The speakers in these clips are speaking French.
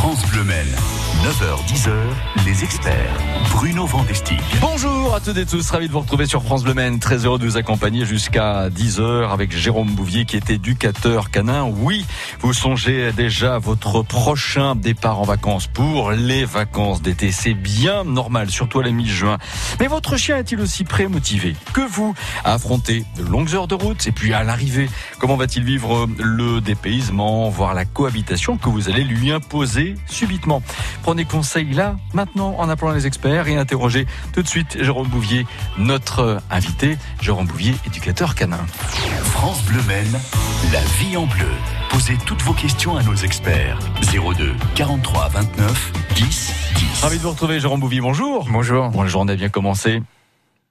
France Bleu. 9h-10h, les experts. Bruno Vandestick. Bonjour à toutes et tous, ravi de vous retrouver sur France Bleu Maine. Très heureux de vous accompagner jusqu'à 10h avec Jérôme Bouvier qui est éducateur canin. Oui, vous songez déjà à votre prochain départ en vacances pour les vacances d'été. C'est bien normal, surtout à la mi-juin. Mais votre chien est-il aussi prêt, motivé que vous à affronter de longues heures de route et puis à l'arrivée, comment va-t-il vivre le dépaysement, voire la cohabitation que vous allez lui imposer subitement? Prenez conseil là, maintenant, en appelant les experts et interrogez tout de suite Jérôme Bouvier, notre invité. Jérôme Bouvier, éducateur canin. France Bleu Maine, la vie en bleu. Posez toutes vos questions à nos experts. 02 43 29 10 10. Ravi de vous retrouver, Jérôme Bouvier. Bonjour. Bonjour. Bon, la journée a bien commencé.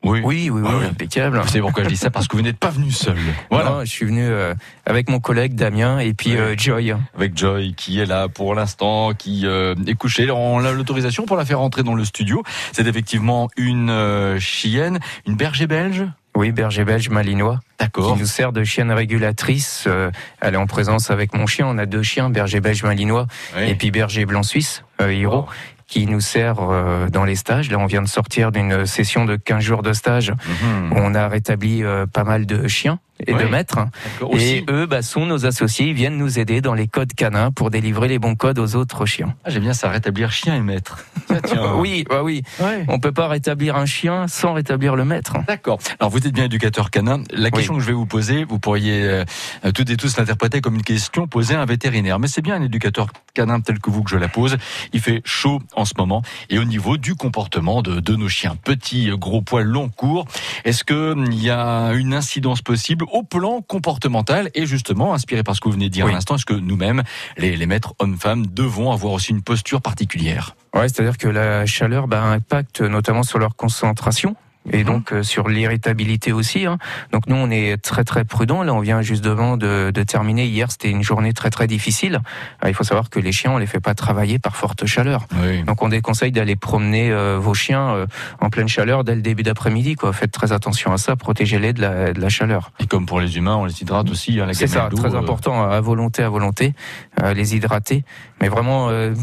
Oui, oui, oui, Ah oui. impeccable. Vous savez pourquoi je dis ça? Parce que vous n'êtes pas venu seul. Voilà. Non, je suis venu euh, avec mon collègue Damien et puis euh, Joy. Avec Joy qui est là pour l'instant, qui euh, est couchée. On a l'autorisation pour la faire entrer dans le studio. C'est effectivement une euh, chienne, une berger belge? Oui, berger belge malinois, D'accord. qui nous sert de chienne régulatrice. Euh, elle est en présence avec mon chien. On a deux chiens, berger belge malinois Oui. et puis berger blanc suisse, euh, Hiro, Oh. Qui nous sert euh, dans les stages. Là, on vient de sortir d'une session de 15 jours de stage Mhm. où on a rétabli euh, pas mal de chiens et Oui. de maîtres. Et eux bah, sont nos associés. Ils viennent nous aider dans les codes canins pour délivrer les bons codes aux autres chiens. Ah, J'aime bien ça, rétablir chien et maître. Tiens, tiens. Oui, bah oui. Ouais. On peut pas rétablir un chien sans rétablir le maître. D'accord. Alors vous êtes bien éducateur canin. La question Oui. que je vais vous poser, vous pourriez euh, toutes et tous l'interpréter comme une question posée à un vétérinaire. Mais c'est bien un éducateur canin tel que vous que je la pose. Il fait chaud en ce moment. Et au niveau du comportement de, de nos chiens, petits, gros poils, longs, courts, est-ce que hum, y a une incidence possible au plan comportemental et justement inspiré par ce que vous venez de dire Oui. à l'instant, est-ce que nous-mêmes, les, les maîtres hommes-femmes, devons avoir aussi une posture particulière? Ouais, c'est-à-dire que la chaleur bah, impacte notamment sur leur concentration. Et Mhm. donc euh, sur l'irritabilité aussi. hein. Donc nous on est très très prudent. Là on vient justement de, de terminer hier. C'était une journée très très difficile. Euh, il faut savoir que les chiens on les fait pas travailler par forte chaleur. Oui. Donc on déconseille d'aller promener euh, vos chiens euh, en pleine chaleur dès le début d'après-midi. Quoi. Faites très attention à ça. Protégez-les de la, de la chaleur. Et comme pour les humains, on les hydrate aussi. hein, la C'est ça, très euh, important, à volonté, à volonté, euh, les hydrater. Mais vraiment, euh,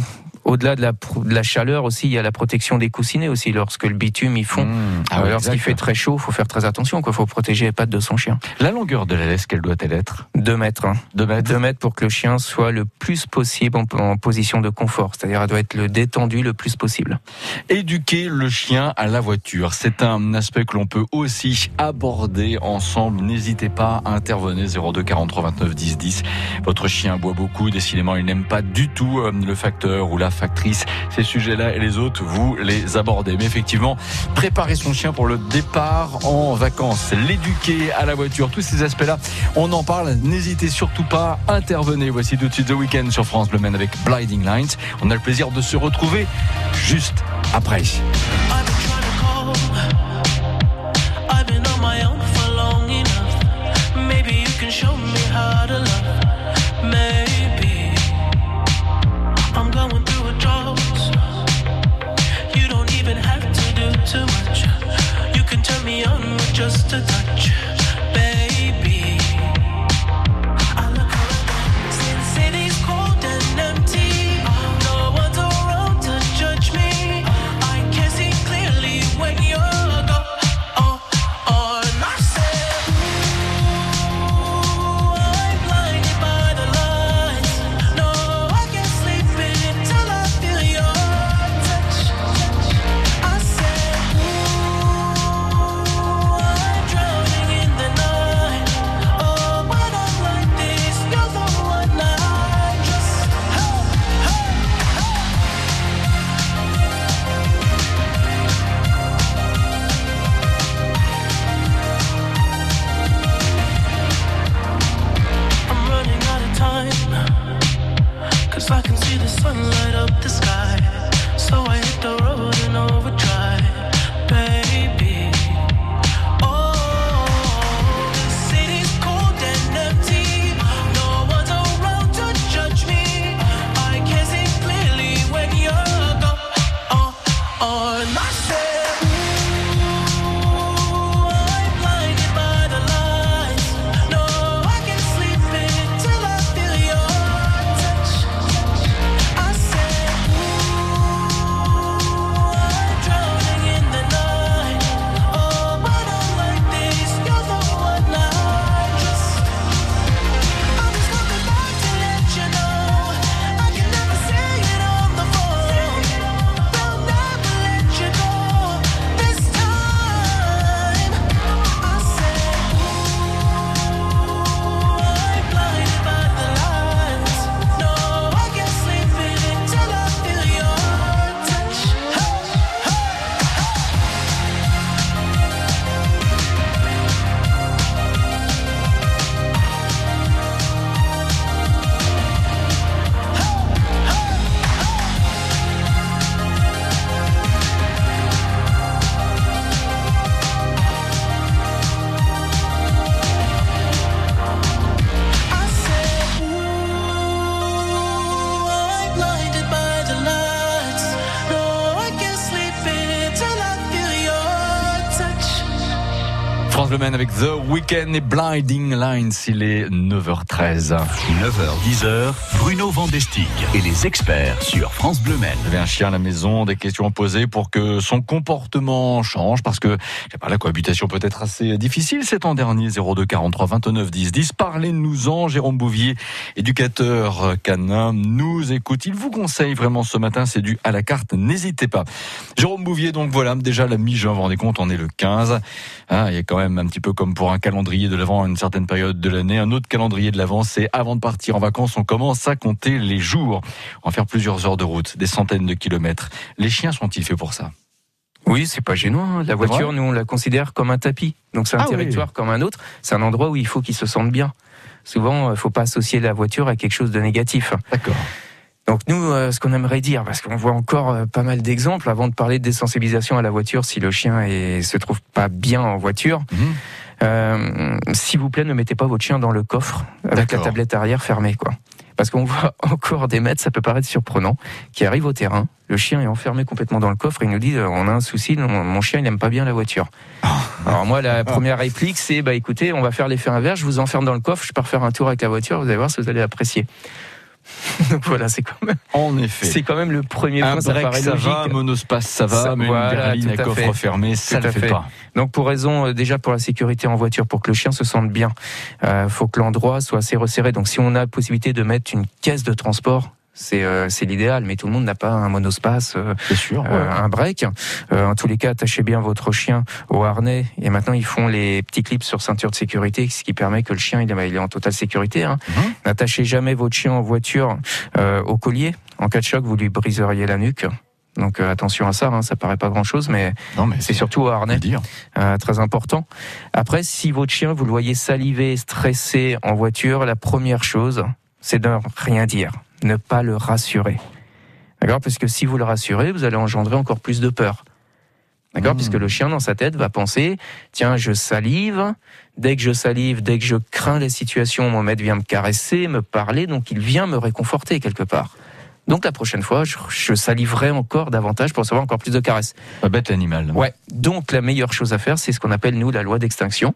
au-delà de la, pr- de la chaleur aussi, il y a la protection des coussinets aussi. Lorsque le bitume, ils fond. Mmh. Ah ouais, Lorsqu'il fait très chaud, faut faire très attention. Il faut protéger les pattes de son chien. La longueur de la laisse, quelle doit-elle être? Deux mètres. Hein. Deux mètres Deux mètres pour que le chien soit le plus possible en, en position de confort. C'est-à-dire, elle doit être le détendu le plus possible. Éduquer le chien à la voiture, c'est un aspect que l'on peut aussi aborder ensemble. N'hésitez pas à intervenir 02 43 29 10 10. Votre chien boit beaucoup, décidément il n'aime pas du tout euh, le facteur ou la factrice. Ces sujets-là et les autres, vous les abordez. Mais effectivement, préparer son chien pour le départ en vacances, l'éduquer à la voiture, tous ces aspects-là, on en parle. N'hésitez surtout pas, intervenez. Voici tout de suite The Weekend sur France Bleu avec Blinding Lights. On a le plaisir de se retrouver juste après. I can see the sun light up the sky. Men avec The Weekend et Blinding Lines. Il est 9h13. 9h, 10h, Bruno Vandestick et les experts sur France Bleu Men. Vous avez un chien à la maison, des questions à poser pour que son comportement change parce que je sais pas, la cohabitation peut être assez difficile cet an dernier. 02 43 29 10 10. Parlez-nous-en. Jérôme Bouvier, éducateur canin, nous écoute. Il vous conseille vraiment ce matin, c'est du à la carte. N'hésitez pas. Jérôme Bouvier, donc voilà, déjà la mi-juin, vous vous rendez compte, on est le 15. Ah, il y a quand même un petit peu comme pour un calendrier de l'avant à une certaine période de l'année. Un autre calendrier de l'avant, c'est avant de partir en vacances, on commence à compter les jours. On va faire plusieurs heures de route, des centaines de kilomètres. Les chiens sont-ils faits pour ça? Oui, c'est pas gênant. hein. La voiture, vrai nous, on la considère comme un tapis. Donc c'est un Ah oui. territoire comme un autre. C'est un endroit où il faut qu'ils se sentent bien. Souvent, il faut pas associer la voiture à quelque chose de négatif. D'accord. Donc nous, euh, ce qu'on aimerait dire, parce qu'on voit encore euh, pas mal d'exemples, avant de parler de désensibilisation à la voiture, si le chien est, se trouve pas bien en voiture, Mhm. euh, s'il vous plaît, ne mettez pas votre chien dans le coffre avec la tablette arrière fermée, quoi. Parce qu'on voit encore des maîtres, ça peut paraître surprenant, qui arrivent au terrain, le chien est enfermé complètement dans le coffre, et ils nous disent euh, on a un souci, mon, mon chien il aime pas bien la voiture. Alors moi la première réplique c'est bah écoutez, on va faire l'effet inverse, je vous enferme dans le coffre, je pars faire un tour avec la voiture, vous allez voir si vous allez apprécier. Donc voilà, c'est quand même En effet. c'est quand même le premier Un point, ça break, paraît ça logique. va, monospace, ça va, Ça- mais voilà, une berline à à coffre fermé, ça ne fait fait. pas. Donc pour raison euh, déjà pour la sécurité en voiture, pour que le chien se sente bien, euh, faut que l'endroit soit assez resserré. Donc si on a la possibilité de mettre une caisse de transport, c'est euh, l'idéal, mais tout le monde n'a pas un monospace, euh, sûr. euh, un break. Euh, en tous les cas, attachez bien votre chien au harnais. Et maintenant, ils font les petits clips sur ceinture de sécurité, ce qui permet que le chien il est, en totale sécurité. Hein. Mhm. N'attachez jamais votre chien en voiture euh, au collier. En cas de choc, vous lui briseriez la nuque. Donc euh, attention à ça, hein, ça paraît pas grand chose, mais mais c'est surtout au harnais. Euh, très important. Après, si votre chien, vous le voyez saliver, stressé en voiture, la première chose, c'est de rien dire, ne pas le rassurer. D'accord? Parce que si vous le rassurez, vous allez engendrer encore plus de peur. D'accord? Mmh. Puisque le chien, dans sa tête, va penser, tiens, je salive, dès que je salive, dès que je crains les situations, mon maître vient me caresser, me parler, donc il vient me réconforter quelque part. Donc la prochaine fois, je, je saliverai encore davantage pour recevoir encore plus de caresses. Pas bête l'animal. Ouais. Donc la meilleure chose à faire, c'est ce qu'on appelle nous la loi d'extinction.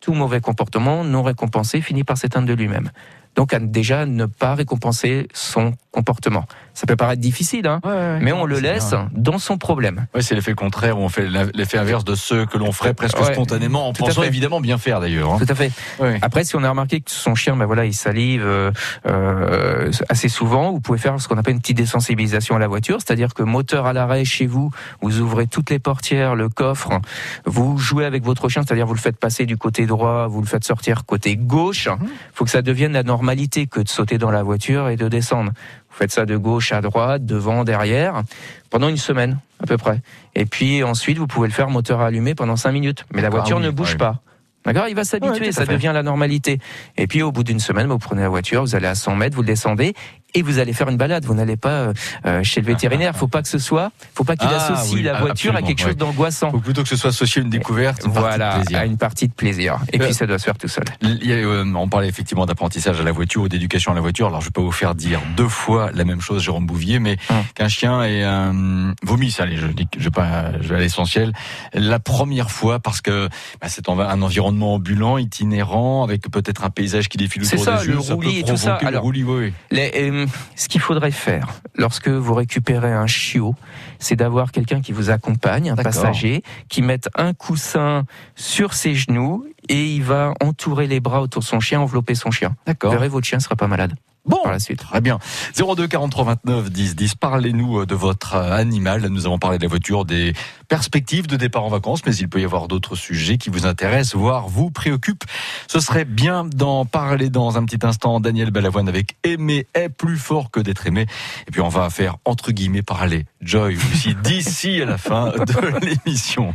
Tout mauvais comportement non récompensé finit par s'éteindre de lui-même. Donc à déjà ne pas récompenser son comportement. Ça peut paraître difficile, hein, mais on le laisse dans son problème. Ouais, c'est l'effet contraire où on fait l'effet inverse de ce que l'on ferait presque Ouais, spontanément en pensant évidemment bien faire d'ailleurs. hein. Tout à fait. Ouais. Après, si on a remarqué que son chien, ben voilà, il salive euh, euh, assez souvent, vous pouvez faire ce qu'on appelle une petite désensibilisation à la voiture, c'est-à-dire que moteur à l'arrêt chez vous, vous ouvrez toutes les portières, le coffre, vous jouez avec votre chien, c'est-à-dire vous le faites passer du côté droit, vous le faites sortir côté gauche. Il faut que ça devienne la normalité que de sauter dans la voiture et de descendre. Vous faites ça de gauche à droite, devant, derrière, pendant une semaine à peu près. Et puis ensuite, vous pouvez le faire moteur allumé pendant cinq minutes. Mais la voiture oui, ne bouge pas. D'accord Il va s'habituer, ça devient la normalité. Et puis au bout d'une semaine, vous prenez la voiture, vous allez à 100 mètres, vous le descendez et vous allez faire une balade. Vous n'allez pas euh, euh, chez le vétérinaire. Faut pas que ce soit, faut pas qu'il Ah, associe oui, la ah, voiture à quelque chose ouais. d'angoissant. Faut plutôt que ce soit associé à une découverte, une Voilà, à une partie de plaisir. Et Euh, puis ça doit se faire tout seul. Il y a, euh, on parlait effectivement d'apprentissage à la voiture ou d'éducation à la voiture. Alors je vais pas vous faire dire deux fois la même chose, Jérôme Bouvier, mais Hum. qu'un chien est un vomisse. Allez, je dis, je vais pas, je vais à l'essentiel. La première fois parce que bah, c'est un environnement ambulant, itinérant, avec peut-être un paysage qui défile C'est autour ça, des yeux. le peut roulis et tout ça. le Alors, roulis, oui, oui. Les, euh, ce qu'il faudrait faire lorsque vous récupérez un chiot, c'est d'avoir quelqu'un qui vous accompagne, un passager, qui mette un coussin sur ses genoux et il va entourer les bras autour de son chien, envelopper son chien. Vous D'accord. verrez, votre chien sera pas malade Bon, par la suite. Très bien. 02 43 29 10 10. Parlez-nous euh, de votre euh, animal. Nous avons parlé de la voiture, des perspectives de départ en vacances, mais il peut y avoir d'autres sujets qui vous intéressent, voire vous préoccupent. Ce serait bien d'en parler dans un petit instant. Daniel Balavoine avec Aimer est plus fort que d'être aimé. Et puis on va faire entre guillemets parler Joy aussi d'ici à la fin de l'émission.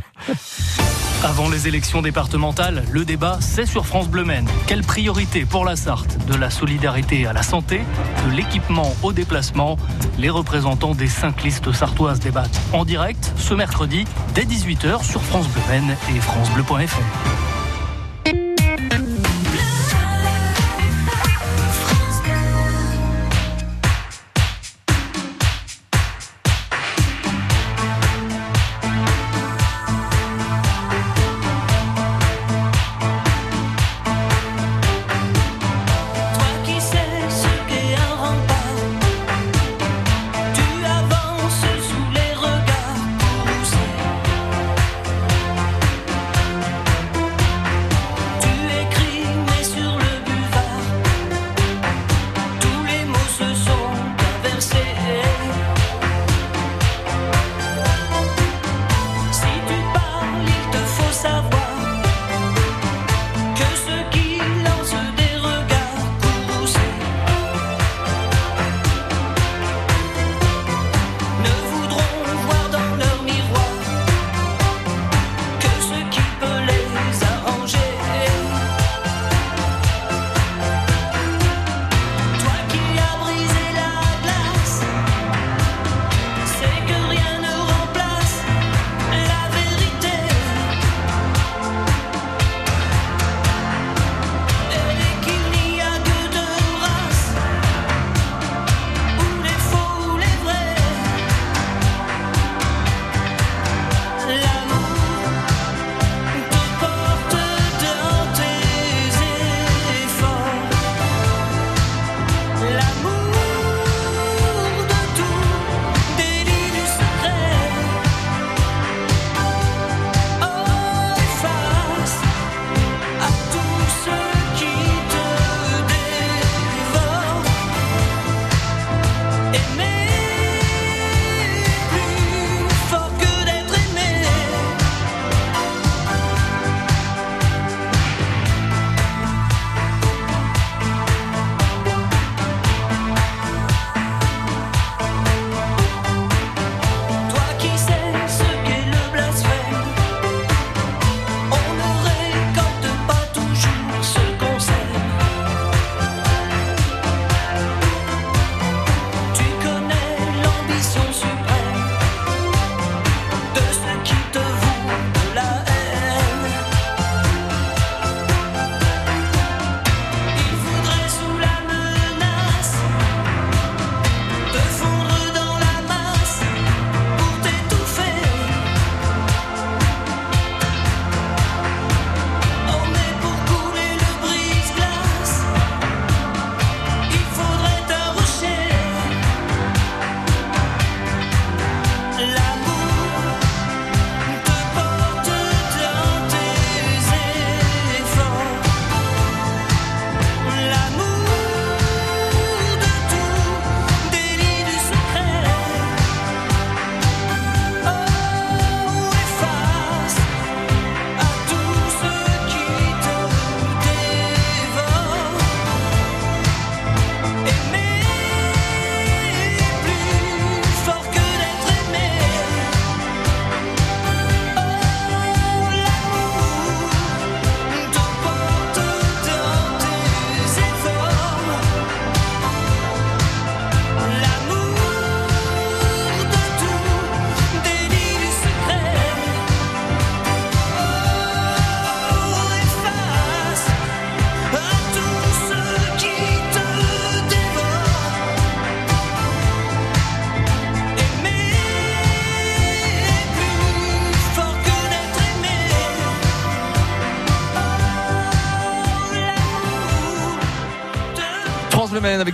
Avant les élections départementales, le débat, c'est sur France Bleu Maine. Quelle priorité pour la Sarthe De la solidarité à la santé, de l'équipement au déplacement? Les représentants des cinq listes sartoises débattent en direct ce mercredi dès 18h sur France Bleu Maine et francebleu.fr.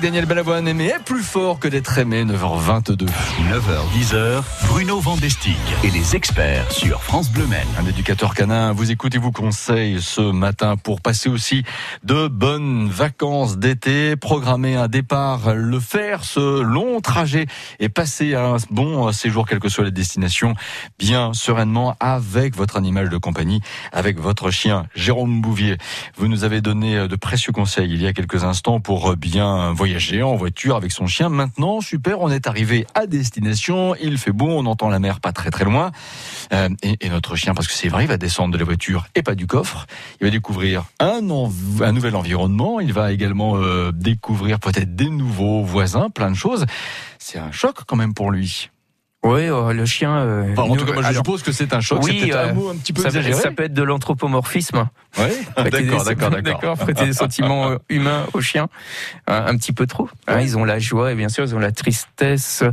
avec Daniel Balavoine, aimé est plus fort que d'être aimé, 9h22. 9h, 10h, Bruno Vandestick et les experts sur France Bleu Maine. Un éducateur canin vous écoute et vous conseille ce matin pour passer aussi de bonnes vacances d'été, programmer un départ, le faire, ce long trajet et passer un bon séjour, quelle que soit la destination, bien sereinement avec votre animal de compagnie, avec votre chien. Jérôme Bouvier, vous nous avez donné de précieux conseils il y a quelques instants pour bien voyager en voiture avec son chien. Maintenant, super, on est arrivé à destination, il fait beau, on entend la mer pas très très loin. Euh, et, notre chien, parce que c'est vrai, il va descendre de la voiture et pas du coffre. Il va découvrir un, un nouvel environnement. Il va également euh, découvrir peut-être des nouveaux voisins, plein de choses. C'est un choc quand même pour lui. Oui, euh, le chien. euh, Enfin, en tout cas, moi, je alors, suppose que c'est un choc. oui, euh, un mot un petit peu ça, exagéré. ça peut être de l'anthropomorphisme. Prêter D'accord, d'accord, d'accord. prêter des sentiments euh, humains aux chiens, un, un petit peu trop. Hein, ils ont la joie et bien sûr ils ont la tristesse.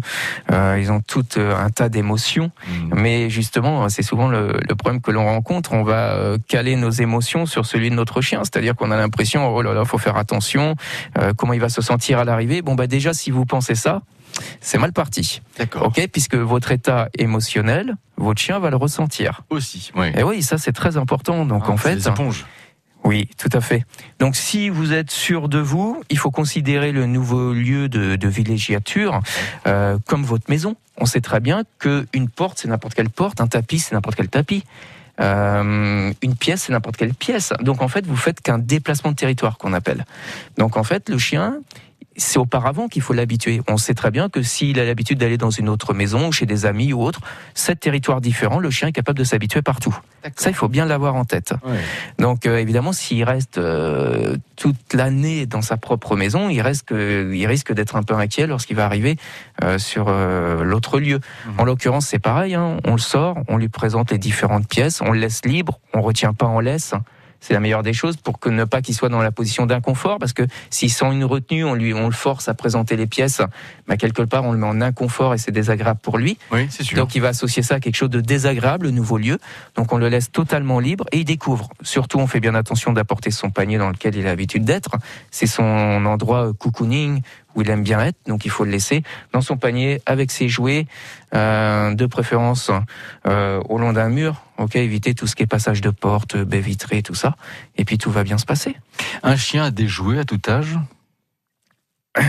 euh, ils ont tout un tas d'émotions. Mm. Mais justement, c'est souvent le, le problème que l'on rencontre. On va caler nos émotions sur celui de notre chien, c'est-à-dire qu'on a l'impression, oh là là, faut faire attention. comment il va se sentir à l'arrivée Bon bah déjà, si vous pensez ça, c'est mal parti. D'accord. Ok, puisque votre état émotionnel, votre chien va le ressentir. Aussi. Oui. Et oui, ça c'est très important. Donc Ah, en c'est fait, des éponges. Oui, tout à fait. Donc si vous êtes sûr de vous, il faut considérer le nouveau lieu de, de villégiature euh, comme votre maison. On sait très bien qu'une porte, c'est n'importe quelle porte, un tapis, c'est n'importe quel tapis. Euh, une pièce, c'est n'importe quelle pièce. Donc en fait, vous faites qu'un déplacement de territoire qu'on appelle. Donc en fait, le chien, c'est auparavant qu'il faut l'habituer. On sait très bien que s'il a l'habitude d'aller dans une autre maison, chez des amis ou autre, sept territoires différents, le chien est capable de s'habituer partout. Ça, il faut bien l'avoir en tête. Ouais. Donc euh, évidemment, s'il reste euh, toute l'année dans sa propre maison, il, reste que, il risque d'être un peu inquiet lorsqu'il va arriver euh, sur euh, l'autre lieu. Mhm. En l'occurrence, c'est pareil. hein. On le sort, on lui présente les différentes pièces, on le laisse libre, on retient pas en laisse. C'est la meilleure des choses pour que ne pas qu'il soit dans la position d'inconfort, parce que s'il sent une retenue, on lui, on le force à présenter les pièces. Bah, quelque part, on le met en inconfort et c'est désagréable pour lui. Oui, c'est sûr. Donc il va associer ça à quelque chose de désagréable, le nouveau lieu. Donc on le laisse totalement libre et il découvre. Surtout, on fait bien attention d'apporter son panier dans lequel il a l'habitude d'être. C'est son endroit euh, cocooning où il aime bien être. Donc il faut le laisser dans son panier avec ses jouets, euh, de préférence euh, au long d'un mur. Ok, éviter tout ce qui est passage de porte, baie vitrée, tout ça. Et puis tout va bien se passer. Un chien a des jouets à tout âge?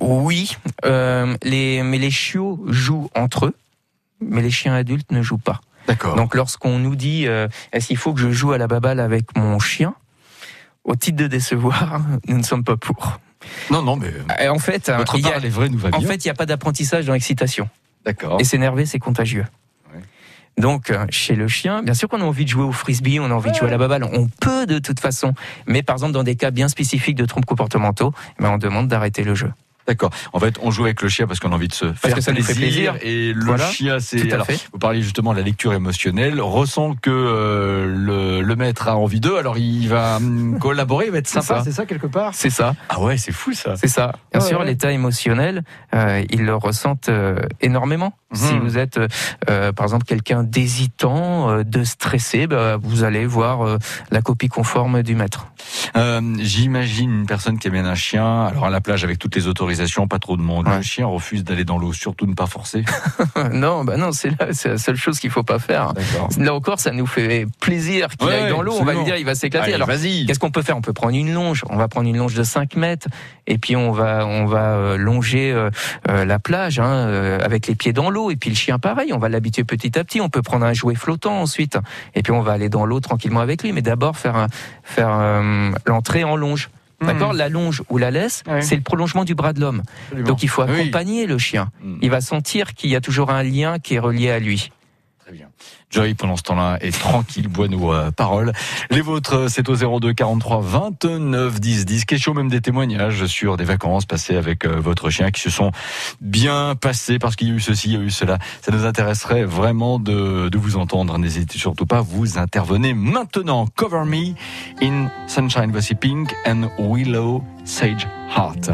Oui, euh, les, mais les chiots jouent entre eux, mais les chiens adultes ne jouent pas. D'accord. Donc lorsqu'on nous dit euh, est-ce qu'il faut que je joue à la baballe avec mon chien, au titre de décevoir, nous ne sommes pas pour. Non, non, mais Et en fait, il y a, vraie, nous va en bien. fait, il n'y a pas d'apprentissage dans l'excitation. D'accord. Et s'énerver, c'est contagieux. Ouais. Donc, euh, chez le chien, bien sûr qu'on a envie de jouer au frisbee, on a envie de jouer à la baballe, on peut de toute façon. Mais par exemple, dans des cas bien spécifiques de troubles comportementaux, ben, on demande d'arrêter le jeu. D'accord. En fait, on joue avec le chien parce qu'on a envie de se faire que ça nous fait plaisir. Et le Voilà. chien, c'est. Tout à alors, fait. Vous parliez justement de la lecture émotionnelle. Ressent que euh, le, le maître a envie d'eux, alors il va hum, collaborer, il va être C'est sympa, ça. c'est ça quelque part C'est ça. Ah ouais, c'est fou ça. C'est ça. Bien Ouais, sûr, ouais. l'état émotionnel, euh, ils le ressentent euh, énormément. Si Mhm. vous êtes, euh, euh, par exemple, quelqu'un d'hésitant, euh, de stressé, bah, vous allez voir euh, la copie conforme du maître. J'imagine une personne qui amène un chien, alors à la plage avec toutes les autorisations, pas trop de monde. Ouais. Le chien refuse d'aller dans l'eau, surtout ne pas forcer. non, bah non, c'est la seule chose qu'il faut pas faire. Là encore, ça nous fait plaisir qu'il Ouais, aille dans l'eau. On va lui dire, il va s'éclater. Alors, vas-y. Qu'est-ce qu'on peut faire? On peut prendre une longe. On va prendre une longe de 5 mètres et puis on va on va longer la plage hein, avec les pieds dans l'eau et puis le chien pareil. On va l'habituer petit à petit. On peut prendre un jouet flottant ensuite et puis on va aller dans l'eau tranquillement avec lui. Mais d'abord faire un- faire euh, l'entrée en longe. D'accord? La longe ou la laisse, c'est le prolongement du bras de l'homme. Donc il faut Oui. accompagner le chien. Mm. Il va sentir qu'il y a toujours un lien qui est relié à lui. Très bien. Joy, pendant ce temps-là, est tranquille, boit nos euh, paroles. Les vôtres, c'est au 02 43 29 10 10. Question même des témoignages sur des vacances passées avec euh, votre chien qui se sont bien passées parce qu'il y a eu ceci, il y a eu cela? Ça nous intéresserait vraiment de, de vous entendre. N'hésitez surtout pas, vous intervenez maintenant. Cover Me in Sunshine, voici Pink and Willow Sage Heart.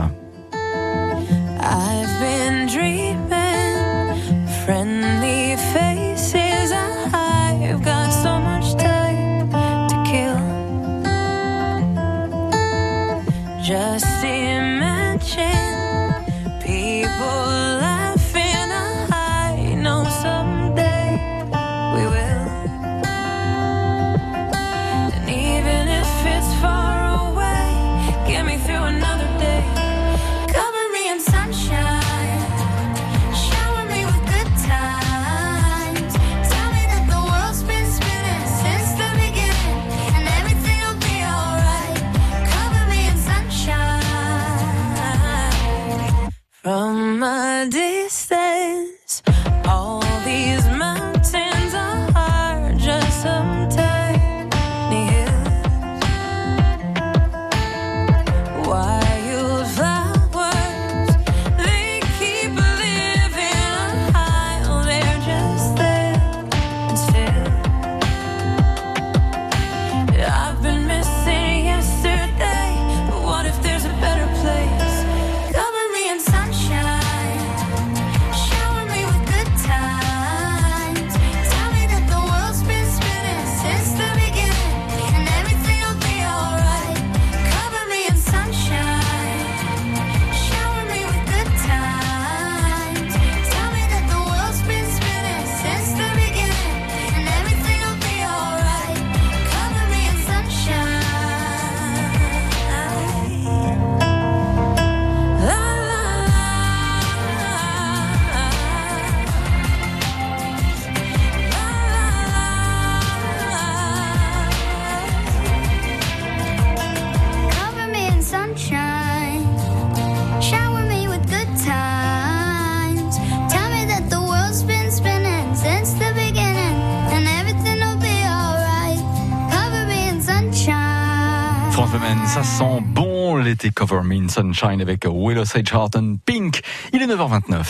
In Sunshine avec Willow Sage Harton Pink. Il est 9h29.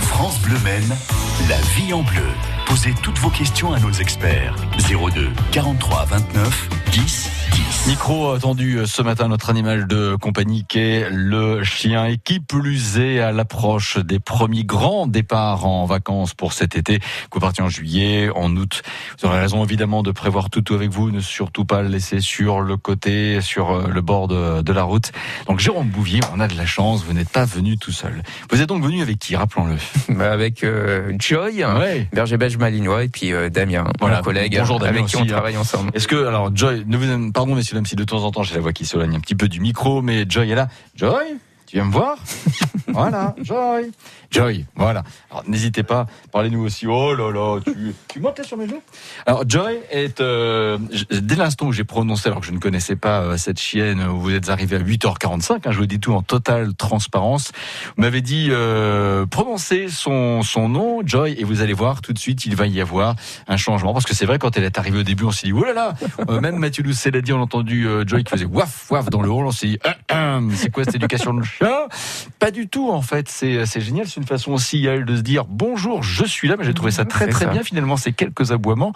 France Bleu Maine, la vie en bleu. Posez toutes vos questions à nos experts. 02 43 29 10 10. Micro attendu ce matin notre animal de compagnie qui est le chien et qui plus est à l'approche des premiers grands départs en vacances pour cet été. Vous partez en juillet, en août. Vous aurez raison évidemment de prévoir tout avec vous, ne surtout pas le laisser sur le côté, sur euh, le bord de, de la route. Donc Jérôme Bouvier, on a de la chance, vous n'êtes pas venu tout seul. Vous êtes donc venu avec qui, rappelons-le Bah, avec euh, Joy, Ouais. berger belge malinois, et puis euh, Damien, Voilà. mon collègue, Bonjour, Damien avec qui on hein. travaille ensemble. Est-ce que, alors, Joy, ne vous, pardon, messieurs, même si de temps en temps j'ai la voix qui s'éloigne un petit peu du micro, mais Joy est là. Joy, tu viens me voir Voilà, Joy. Joy, voilà. Alors, n'hésitez pas, parlez-nous aussi. Oh là là, tu, tu montes là sur mes genoux Alors, Joy est, euh, dès l'instant où j'ai prononcé, alors que je ne connaissais pas euh, cette chienne, où vous êtes arrivé à 8h45, hein, je vous dis tout en totale transparence, vous m'avez dit, euh, prononcez son, son nom, Joy, et vous allez voir tout de suite, il va y avoir un changement. Parce que c'est vrai, quand elle est arrivée au début, on s'est dit, oh là là, même Mathieu Doucet l'a dit, on a entendu Joy qui faisait waf, waf dans le hall, on s'est dit, c'est quoi cette éducation de chat Pas du tout, en fait, c'est c'est génial, c'est une façon aussi à elle de se dire, bonjour, je suis là, mais j'ai trouvé ça très C'est très ça. bien, finalement, ces quelques aboiements.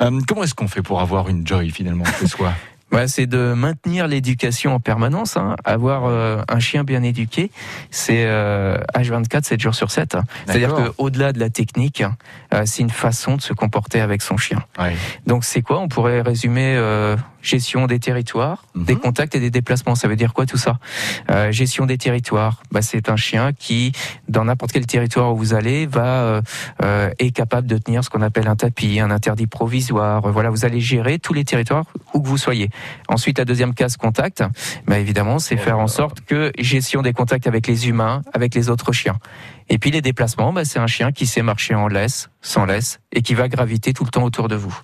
Euh, comment est-ce qu'on fait pour avoir une Joy, finalement, chez soi Ouais, c'est de maintenir l'éducation en permanence. Hein. Avoir euh, un chien bien éduqué, c'est euh, H24, 7 jours sur 7. C'est-à-dire qu'au-delà de la technique, euh, c'est une façon de se comporter avec son chien. Ouais. Donc c'est quoi? On pourrait résumer euh, gestion des territoires, Mhm. des contacts et des déplacements. Ça veut dire quoi tout ça? Euh, Gestion des territoires, bah, c'est un chien qui, dans n'importe quel territoire où vous allez, va euh, euh, est capable de tenir ce qu'on appelle un tapis, un interdit provisoire. Voilà, vous allez gérer tous les territoires où que vous soyez. Ensuite, la deuxième case contact, bah, évidemment, c'est faire en sorte que gestion des contacts avec les humains, avec les autres chiens. Et puis les déplacements, bah, c'est un chien qui sait marcher en laisse, sans laisse, et qui va graviter tout le temps autour de vous.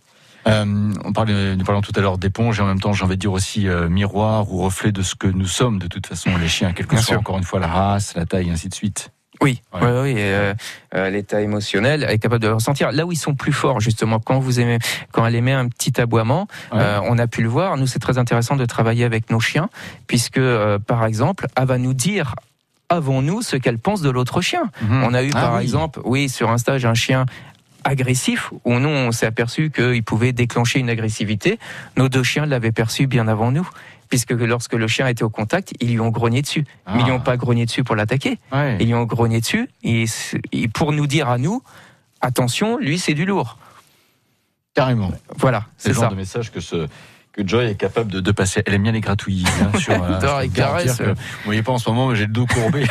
Euh, on parlait, nous parlons tout à l'heure d'éponge et en même temps, j'ai envie de dire aussi euh, miroir ou reflet de ce que nous sommes de toute façon, les chiens, quelle que Bien soit sûr. encore une fois la race, la taille, et ainsi de suite. Oui, oui, euh, euh, l'état émotionnel est capable de le ressentir. Là où ils sont plus forts, justement, quand vous aimez, quand elle émet un petit aboiement, Ouais. euh, on a pu le voir. Nous, c'est très intéressant de travailler avec nos chiens, puisque, par exemple, elle va nous dire avant nous ce qu'elle pense de l'autre chien? Mhm. On a eu, Ah par oui. exemple, oui, sur un stage, un chien agressif où nous on s'est aperçu qu'il pouvait déclencher une agressivité. Nos deux chiens l'avaient perçu bien avant nous, puisque lorsque le chien était au contact, ils lui ont grogné dessus. Mais ils lui ont Ah. pas grogné dessus pour l'attaquer. Ouais. Ils lui ont grogné dessus et, pour nous dire à nous, attention, lui c'est du lourd. Carrément. Voilà, C'est c'est le genre ça. de message que ce que Joy est capable de, de passer. Elle aime bien les gratouilles, Je les peux garantir caresses. que- Vous voyez pas en ce moment, mais j'ai le dos courbé.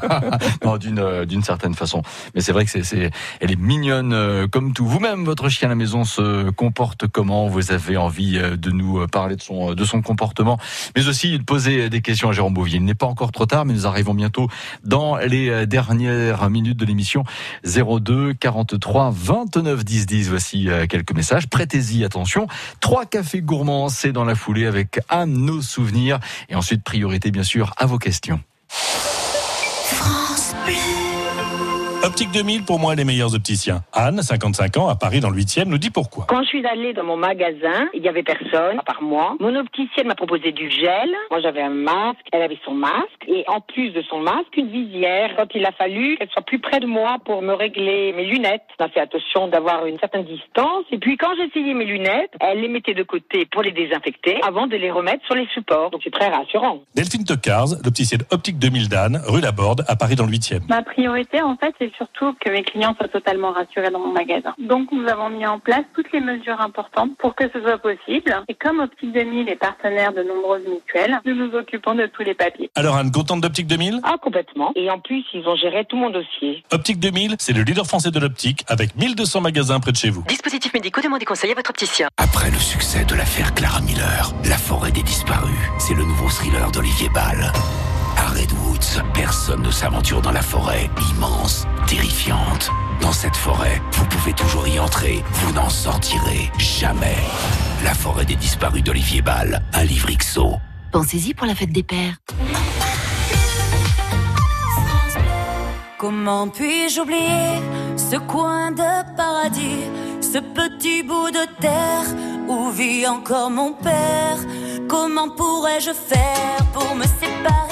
non, d'une euh, d'une certaine façon. Mais c'est vrai que c'est c'est elle est mignonne euh, comme tout. Vous-même, votre chien à la maison se comporte comment? Vous avez envie euh, de nous euh, parler de son de son comportement, mais aussi de poser des questions à Jérôme Bouvier. Il n'est pas encore trop tard, mais nous arrivons bientôt dans les euh, dernières minutes de l'émission. 02 43 29 10 10. Voici euh, quelques messages. Prêtez-y attention. Trois cafés gourmands, dans la foulée avec à nos souvenirs. Et ensuite, priorité bien sûr à vos questions. Optique 2000, pour moi, les meilleurs opticiens. Anne, 55 ans, à Paris, dans le 8e, nous dit pourquoi. Quand je suis allée dans mon magasin, il y avait personne, à part moi. Mon opticienne m'a proposé du gel. Moi, j'avais un masque. Elle avait son masque. Et en plus de son masque, une visière. Quand il a fallu qu'elle soit plus près de moi pour me régler mes lunettes, on a fait attention d'avoir une certaine distance. Et puis, quand j'essayais mes lunettes, elle les mettait de côté pour les désinfecter avant de les remettre sur les supports. Donc, c'est très rassurant. Delphine Tocars, l'opticienne Optique 2000 d'Anne, rue Laborde, à Paris, dans le 8e. Ma priorité, en fait, c'est surtout que mes clients soient totalement rassurés dans mon magasin. Donc, nous avons mis en place toutes les mesures importantes pour que ce soit possible. Et comme Optique 2000 est partenaire de nombreuses mutuelles, nous nous occupons de tous les papiers. Alors Anne, contente d'Optique 2000 Ah, complètement. Et en plus, ils ont géré tout mon dossier. Optique 2000, c'est le leader français de l'optique, avec 1200 magasins près de chez vous. Dispositifs médicaux, demandez conseil à votre opticien. Après le succès de l'affaire Clara Miller, La forêt des disparus, c'est le nouveau thriller d'Olivier Ball. À Redwoods, personne ne s'aventure dans la forêt, immense, terrifiante. Dans cette forêt, vous pouvez toujours y entrer, vous n'en sortirez jamais. La forêt des disparus d'Olivier Ball, un livre XO. Pensez-y pour la fête des pères. Comment puis-je oublier ce coin de paradis, ce petit bout de terre où vit encore mon père? Comment pourrais-je faire pour me séparer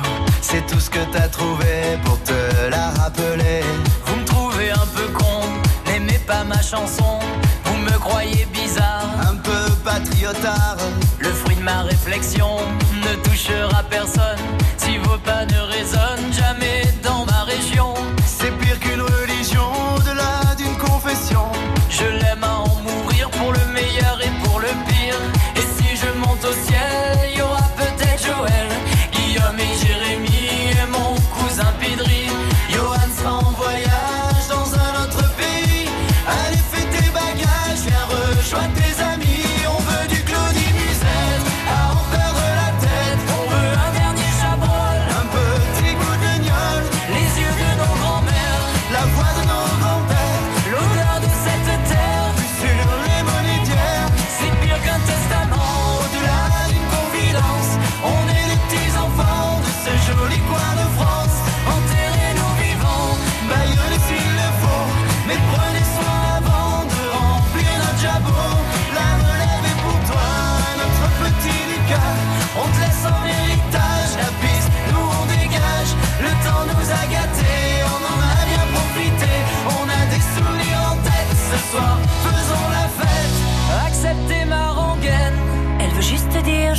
C'est tout ce que t'as trouvé pour te la rappeler. Vous me trouvez un peu con, n'aimez pas ma chanson. Vous me croyez bizarre, un peu patriotard. Le fruit de ma réflexion ne touchera personne.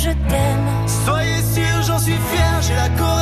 Je t'aime. Soyez sûr, j'en suis fier, j'ai la Corrèze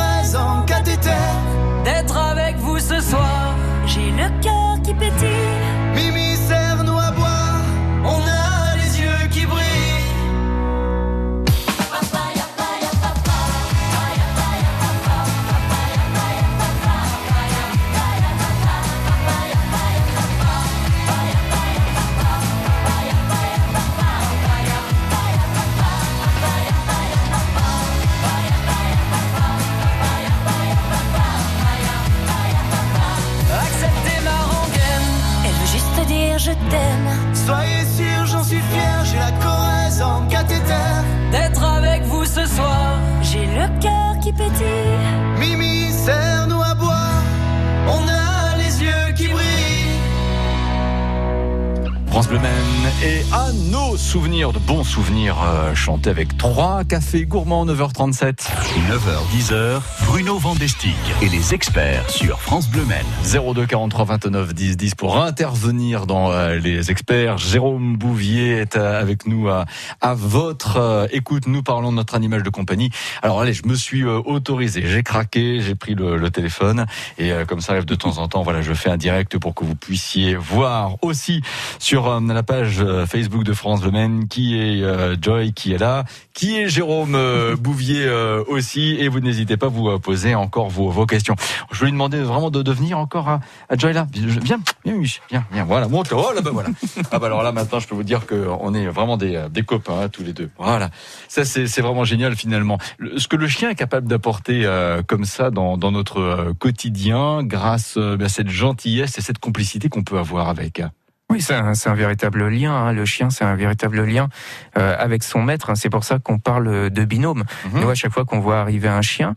t'aime. Soyez sûr, j'en suis fier, j'ai la Corrèze en cathéter. D'être avec vous ce soir, j'ai le cœur qui pétille. Bleu et à nos souvenirs, de bons souvenirs euh, chantés avec trois cafés gourmands 9h37. 9h-10h, Bruno Vandestick et les experts sur France Bleu Maine. 02 43 29 10 10 pour intervenir dans euh, les experts. Jérôme Bouvier est euh, avec nous à, à votre euh, écoute. Nous parlons de notre animal de compagnie. Alors allez, je me suis autorisé, j'ai craqué, j'ai pris le, le téléphone et comme ça arrive de temps en temps, voilà, je fais un direct pour que vous puissiez voir aussi sur euh, la page euh, Facebook de France Le Maine qui est euh, Joy qui est là, qui est Jérôme euh, Bouvier euh, aussi et vous n'hésitez pas à vous poser encore vos, vos questions. Je vais lui demander vraiment de, de venir encore à, à Joy là. Viens, viens, viens, viens, voilà, monte. Oh là, bah voilà. Ah bah alors là maintenant, je peux vous dire que on est vraiment des, des copains hein, tous les deux. Voilà, ça c'est vraiment génial finalement. Le- ce que le chien est capable d'apporter comme ça dans, dans notre quotidien, grâce à cette gentillesse et cette complicité qu'on peut avoir avec. Oui, c'est un, véritable lien. hein. Le chien, c'est un véritable lien euh, avec son maître. C'est pour ça qu'on parle de binôme. Mhm. Nous, à chaque fois qu'on voit arriver un chien,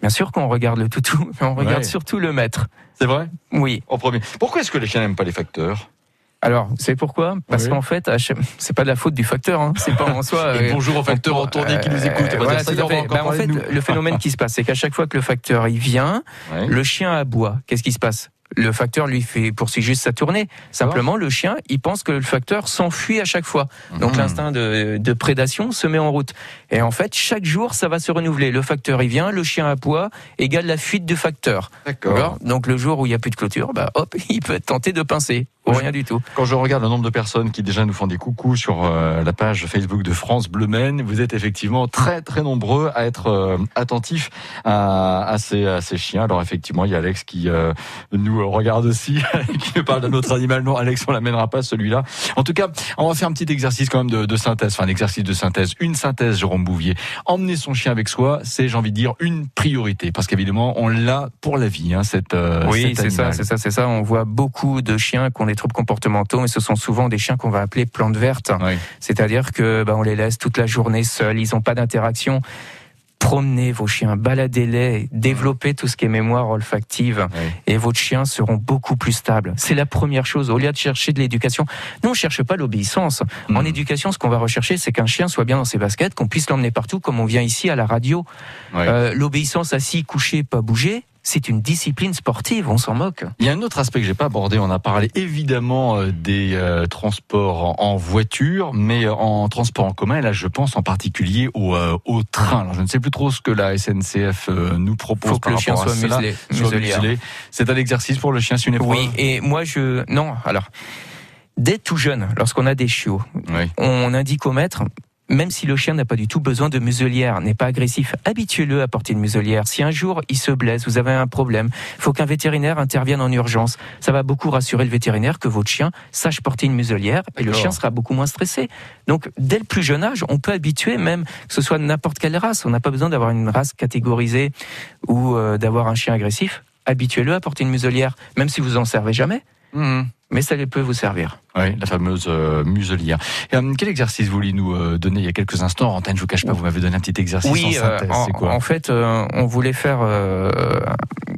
bien sûr qu'on regarde le toutou, mais on regarde Ouais. surtout le maître. C'est vrai? Oui. En premier. Pourquoi est-ce que les chiens n'aiment pas les facteurs? Alors, c'est pourquoi? Parce Oui. qu'en fait, c'est pas de la faute du facteur. Hein. C'est pas en soi. Et euh, bonjour aux facteurs en tournée qui nous. On va voilà, ça, fait. Ben, en fait, le phénomène qui se passe, c'est qu'à chaque fois que le facteur il vient, Ouais. le chien aboie. Qu'est-ce qui se passe? Le facteur lui fait poursuit juste sa tournée. Simplement, le chien, il pense que le facteur s'enfuit à chaque fois. Donc Mhm. l'instinct de, de prédation se met en route. Et en fait, chaque jour, ça va se renouveler. Le facteur, il vient, le chien aboie, égale la fuite du facteur. D'accord. Donc le jour où il n'y a plus de clôture, bah hop, il peut tenté de pincer. ou rien du tout. Quand je regarde le nombre de personnes qui déjà nous font des coucous sur euh, la page Facebook de France Bleu Maine, vous êtes effectivement très très nombreux à être euh, attentifs à, à, ces, à ces chiens. Alors effectivement, il y a Alex qui euh, nous regarde aussi, qui nous parle d'un autre animal. Non, Alex, on l'amènera pas celui-là. En tout cas, on va faire un petit exercice quand même de, de synthèse, enfin un exercice de synthèse, une synthèse, Jérôme Bouvier. Emmener son chien avec soi, c'est, j'ai envie de dire, une priorité, parce qu'évidemment, on l'a pour la vie, hein, cette. euh, Oui, c'est ça, c'est ça, c'est ça. On voit beaucoup de chiens qui ont des troubles comportementaux, mais ce sont souvent des chiens qu'on va appeler plantes vertes. Oui. C'est-à-dire que bah, on les laisse toute la journée seuls, ils n'ont pas d'interaction. Promenez vos chiens, baladez-les, développez tout ce qui est mémoire olfactive, Oui. et vos chiens seront beaucoup plus stables. C'est la première chose. Au lieu de chercher de l'éducation, nous on cherche pas l'obéissance. En Mhm. éducation, ce qu'on va rechercher, c'est qu'un chien soit bien dans ses baskets, qu'on puisse l'emmener partout, comme on vient ici à la radio. Euh, L'obéissance assis, couché, pas bouger, c'est une discipline sportive. On s'en moque. Il y a un autre aspect que j'ai pas abordé. On a parlé évidemment euh, des euh, transports en, voiture, mais euh, en transport en commun. Et là, je pense en particulier au, euh, au train. Alors, je ne sais plus trop ce que la SNCF nous propose Faut que par le chien soit muselé, muselé. C'est un exercice pour le chien, c'est une épreuve. Oui, et moi je non. Alors, dès tout jeune, lorsqu'on a des chiots, Oui. on indique au maître. Même si le chien n'a pas du tout besoin de muselière, n'est pas agressif, habituez-le à porter une muselière. Si un jour il se blesse, vous avez un problème, il faut qu'un vétérinaire intervienne en urgence. Ça va beaucoup rassurer le vétérinaire que votre chien sache porter une muselière et le chien sera beaucoup moins stressé. Donc, dès le plus jeune âge, on peut habituer même que ce soit n'importe quelle race. On n'a pas besoin d'avoir une race catégorisée ou euh, d'avoir un chien agressif. Habituez-le à porter une muselière, même si vous en servez jamais Mhm. Mais ça peut vous servir. Oui, la fameuse euh, muselière. Et, euh, quel exercice vous vouliez nous euh, donner il y a quelques instants En antenne, je vous cache pas, vous m'avez donné un petit exercice en Oui, euh, synthèse. en, quoi en fait, on voulait faire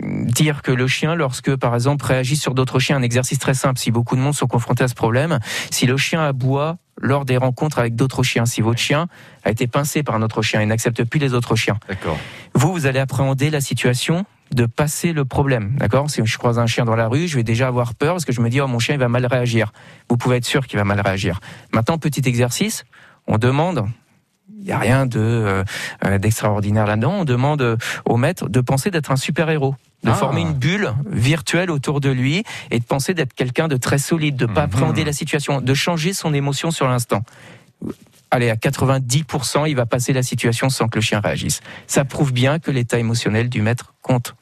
dire que le chien, lorsque par exemple réagit sur d'autres chiens, un exercice très simple. Si beaucoup de monde sont confrontés à ce problème, si le chien aboie lors des rencontres avec d'autres chiens, si votre chien a été pincé par un autre chien et n'accepte plus les autres chiens, vous, vous allez appréhender la situation de passer le problème, d'accord? Si je croise un chien dans la rue, je vais déjà avoir peur parce que je me dis oh mon chien il va mal réagir. Vous pouvez être sûr qu'il va mal réagir. Maintenant petit exercice, on demande il n'y a rien de euh, euh, d'extraordinaire là-dedans. On demande au maître de penser d'être un super héros, de Ah. former une bulle virtuelle autour de lui et de penser d'être quelqu'un de très solide, de pas Mhm. appréhender la situation, de changer son émotion sur l'instant. Allez, à 90%, il va passer la situation sans que le chien réagisse. Ça prouve bien que l'état émotionnel du maître compte.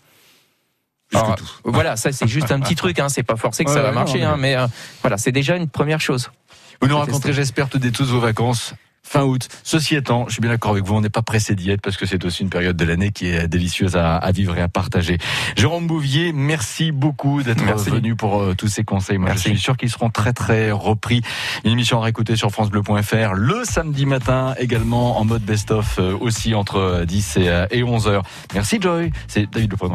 Plus Alors, que tout. Voilà, ça c'est juste un petit truc, hein, c'est pas forcé que Ouais, ça va ouais, marcher, non, hein, mais euh, voilà, c'est déjà une première chose. Vous nous raconterez, j'espère, toutes et tous vos vacances. Fin août. Ceci étant, je suis bien d'accord avec vous, on n'est pas pressé d'y être parce que c'est aussi une période de l'année qui est délicieuse à, à vivre et à partager. Jérôme Bouvier, merci beaucoup d'être venu pour euh, tous ces conseils. Moi, Merci. je suis sûr qu'ils seront très très repris. Une émission à réécouter sur francebleu.fr le samedi matin, également en mode best-of euh, aussi entre euh, 10 et, euh, et 11 heures. Merci Joy. C'est David le prénom.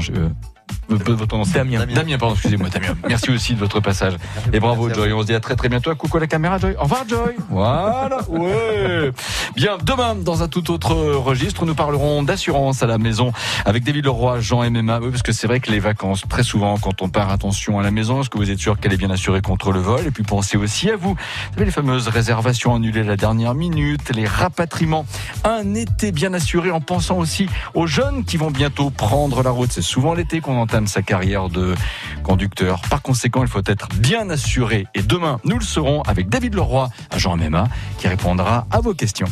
C'est- Damien. Damien, pardon, excusez-moi, Damien. Merci aussi de votre passage. Et bravo, Joy. On se dit à très très bientôt. Coucou à la caméra, Joy. Au revoir, Joy. Voilà. Ouais. Bien, demain, dans un tout autre registre, nous parlerons d'assurance à la maison avec David Leroy, Jean MMA. Oui, parce que c'est vrai que les vacances, très souvent, quand on part, attention à la maison, est-ce que vous êtes sûr qu'elle est bien assurée contre le vol? Et puis pensez aussi à vous. Vous savez, les fameuses réservations annulées à la dernière minute, les rapatriements. Un été bien assuré en pensant aussi aux jeunes qui vont bientôt prendre la route. C'est souvent l'été qu'on entame sa carrière de conducteur. Par conséquent, il faut être bien assuré. Et demain, nous le serons avec David Leroy, agent MMA, qui répondra à vos questions.